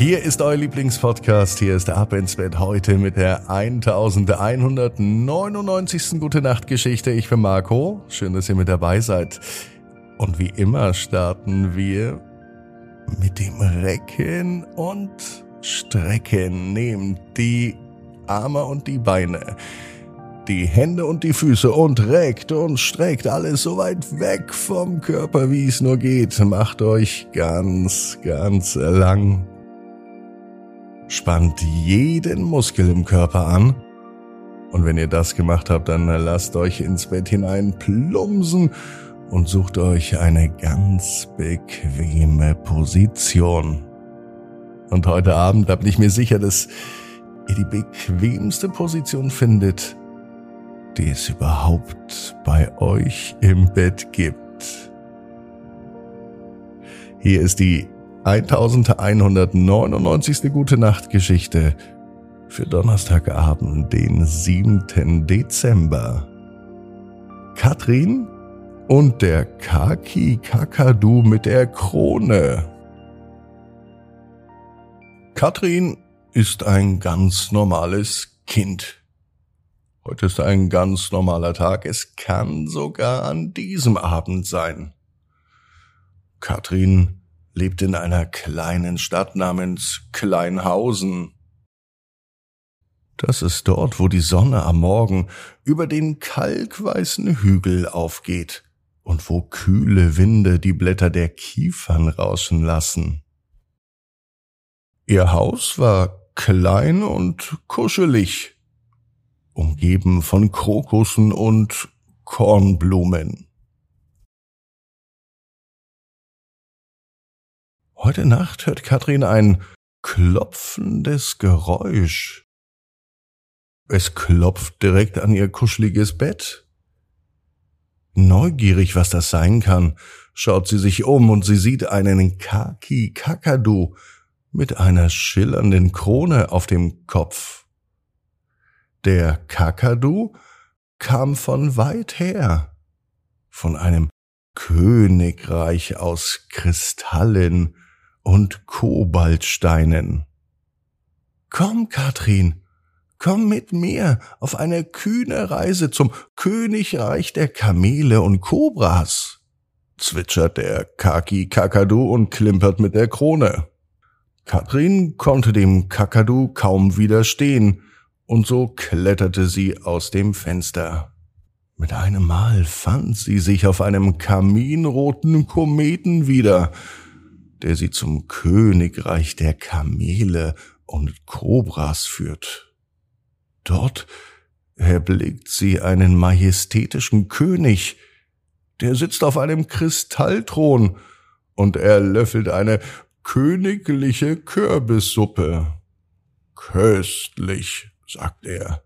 Hier ist euer Lieblingspodcast. Hier ist Ab ins Bett heute mit der 1199. Gute Nacht Geschichte. Ich bin Marco. Schön, dass ihr mit dabei seid. Und wie immer starten wir mit dem Recken und Strecken. Nehmt die Arme und die Beine, die Hände und die Füße und reckt und streckt alles so weit weg vom Körper, wie es nur geht. Macht euch ganz, ganz lang. Spannt jeden Muskel im Körper an. Und wenn ihr das gemacht habt, dann lasst euch ins Bett hinein plumsen und sucht euch eine ganz bequeme Position. Und heute Abend, da bin ich mir sicher, dass ihr die bequemste Position findet, die es überhaupt bei euch im Bett gibt. Hier ist die 1199. Gute Nacht Geschichte für Donnerstagabend, den 7. Dezember. Katrin und der Kaki Kakadu mit der Krone. Katrin ist ein ganz normales Kind. Heute ist ein ganz normaler Tag. Es kann sogar an diesem Abend sein. Katrin lebt in einer kleinen Stadt namens Kleinhausen. Das ist dort, wo die Sonne am Morgen über den kalkweißen Hügel aufgeht und wo kühle Winde die Blätter der Kiefern rauschen lassen. Ihr Haus war klein und kuschelig, umgeben von Krokussen und Kornblumen. Heute Nacht hört Katrin ein klopfendes Geräusch. Es klopft direkt an ihr kuscheliges Bett. Neugierig, was das sein kann, schaut sie sich um und sie sieht einen Kaki Kakadu mit einer schillernden Krone auf dem Kopf. Der Kakadu kam von weit her, von einem Königreich aus Kristallen und Kobaltsteinen. Komm, Katrin, komm mit mir auf eine kühne Reise zum Königreich der Kamele und Kobras, zwitschert der Kaki Kakadu und klimpert mit der Krone. Katrin konnte dem Kakadu kaum widerstehen, und so kletterte sie aus dem Fenster. Mit einem Mal fand sie sich auf einem kaminroten Kometen wieder, der sie zum Königreich der Kamele und Kobras führt. Dort erblickt sie einen majestätischen König, der sitzt auf einem Kristallthron und er löffelt eine königliche Kürbissuppe. Köstlich, sagt er.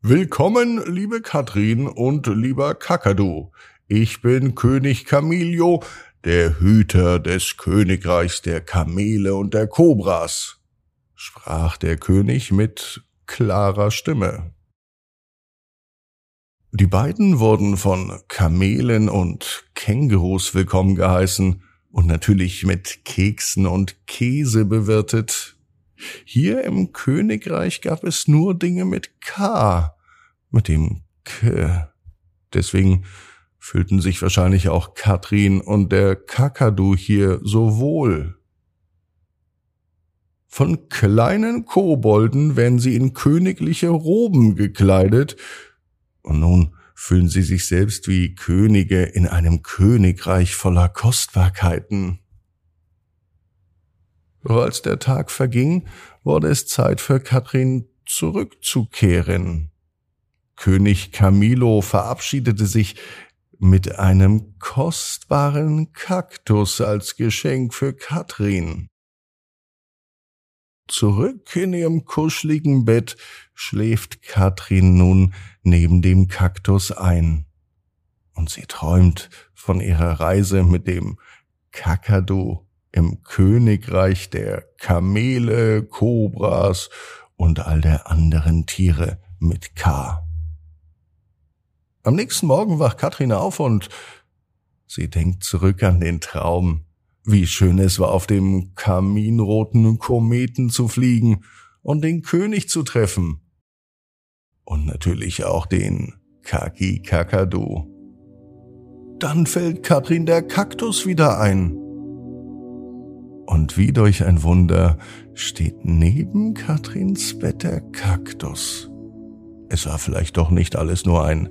Willkommen, liebe Katrin und lieber Kakadu. Ich bin König Camilio, der Hüter des Königreichs der Kamele und der Kobras, sprach der König mit klarer Stimme. Die beiden wurden von Kamelen und Kängurus willkommen geheißen und natürlich mit Keksen und Käse bewirtet. Hier im Königreich gab es nur Dinge mit K, mit dem K. Deswegen fühlten sich wahrscheinlich auch Katrin und der Kakadu hier so wohl. Von kleinen Kobolden werden sie in königliche Roben gekleidet, und nun fühlen sie sich selbst wie Könige in einem Königreich voller Kostbarkeiten. Doch als der Tag verging, wurde es Zeit für Katrin zurückzukehren. König Camilo verabschiedete sich mit einem kostbaren Kaktus als Geschenk für Katrin. zurück in ihrem kuscheligen Bett schläft Katrin nun neben dem Kaktus ein. Und sie träumt von ihrer Reise mit dem Kakadu im Königreich der Kamele, Kobras und all der anderen Tiere mit K. Am nächsten Morgen wacht Katrin auf und sie denkt zurück an den Traum. Wie schön es war, auf dem kaminroten Kometen zu fliegen und den König zu treffen. Und natürlich auch den Kaki Kakadu. Dann fällt Katrin der Kaktus wieder ein. Und wie durch ein Wunder steht neben Katrins Bett der Kaktus. Es war vielleicht doch nicht alles nur ein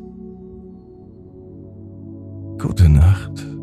Gute Nacht.